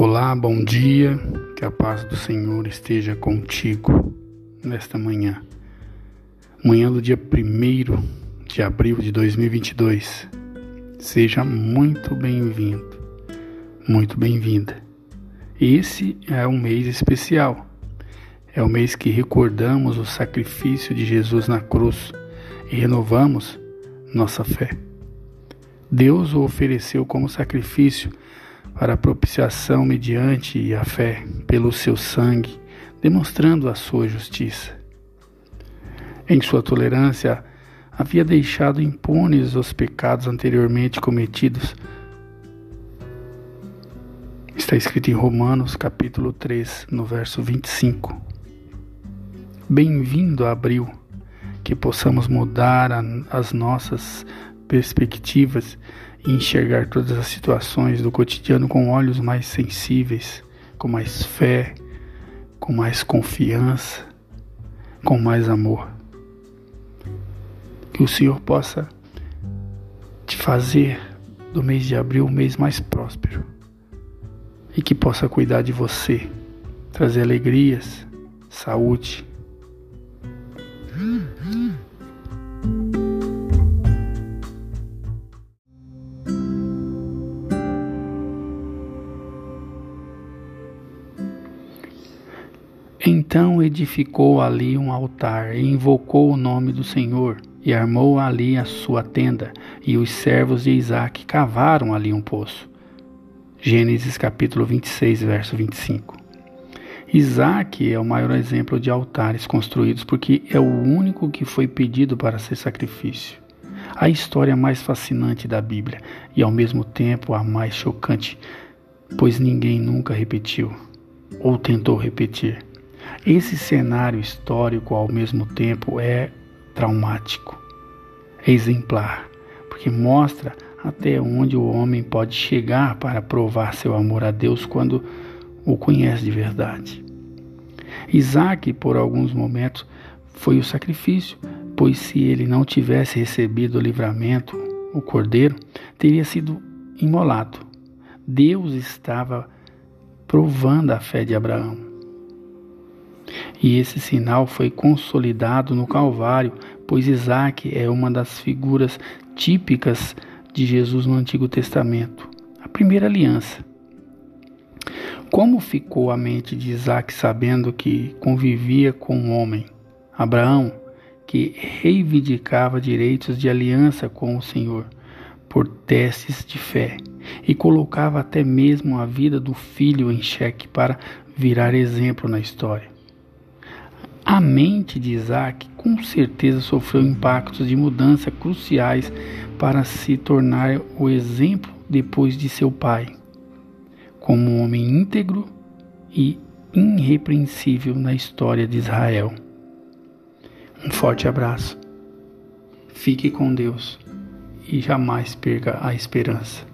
Olá, bom dia, que a paz do Senhor esteja contigo nesta manhã. Manhã do dia 1 de abril de 2022. Seja muito bem-vindo, muito bem-vinda. Esse é um mês especial. É o mês que recordamos o sacrifício de Jesus na cruz e renovamos nossa fé. Deus o ofereceu como sacrifício para propiciação mediante a fé pelo seu sangue, demonstrando a sua justiça. Em sua tolerância, havia deixado impunes os pecados anteriormente cometidos. Está escrito em Romanos, capítulo 3, no verso 25. Bem-vindo a abril, que possamos mudar as nossas perspectivas e enxergar todas as situações do cotidiano com olhos mais sensíveis, com mais fé, com mais confiança, com mais amor. Que o Senhor possa te fazer do mês de abril o mês mais próspero e que possa cuidar de você, trazer alegrias, saúde, Então edificou ali um altar e invocou o nome do Senhor e armou ali a sua tenda, e os servos de Isaac cavaram ali um poço. Gênesis capítulo 26, verso 25. Isaac é o maior exemplo de altares construídos porque é o único que foi pedido para ser sacrifício. A história mais fascinante da Bíblia e ao mesmo tempo a mais chocante, pois ninguém nunca repetiu ou tentou repetir. Esse cenário histórico, ao mesmo tempo, é traumático, é exemplar, porque mostra até onde o homem pode chegar para provar seu amor a Deus quando o conhece de verdade. Isaac, por alguns momentos, foi o sacrifício, pois se ele não tivesse recebido o livramento, o cordeiro teria sido imolado. Deus estava provando a fé de Abraão. E esse sinal foi consolidado no Calvário, pois Isaac é uma das figuras típicas de Jesus no Antigo Testamento, a primeira aliança. Como ficou a mente de Isaac sabendo que convivia com um homem, Abraão, que reivindicava direitos de aliança com o Senhor por testes de fé e colocava até mesmo a vida do filho em xeque para virar exemplo na história? A mente de Isaac com certeza sofreu impactos de mudança cruciais para se tornar o exemplo depois de seu pai, como um homem íntegro e irrepreensível na história de Israel. Um forte abraço. Fique com Deus e jamais perca a esperança.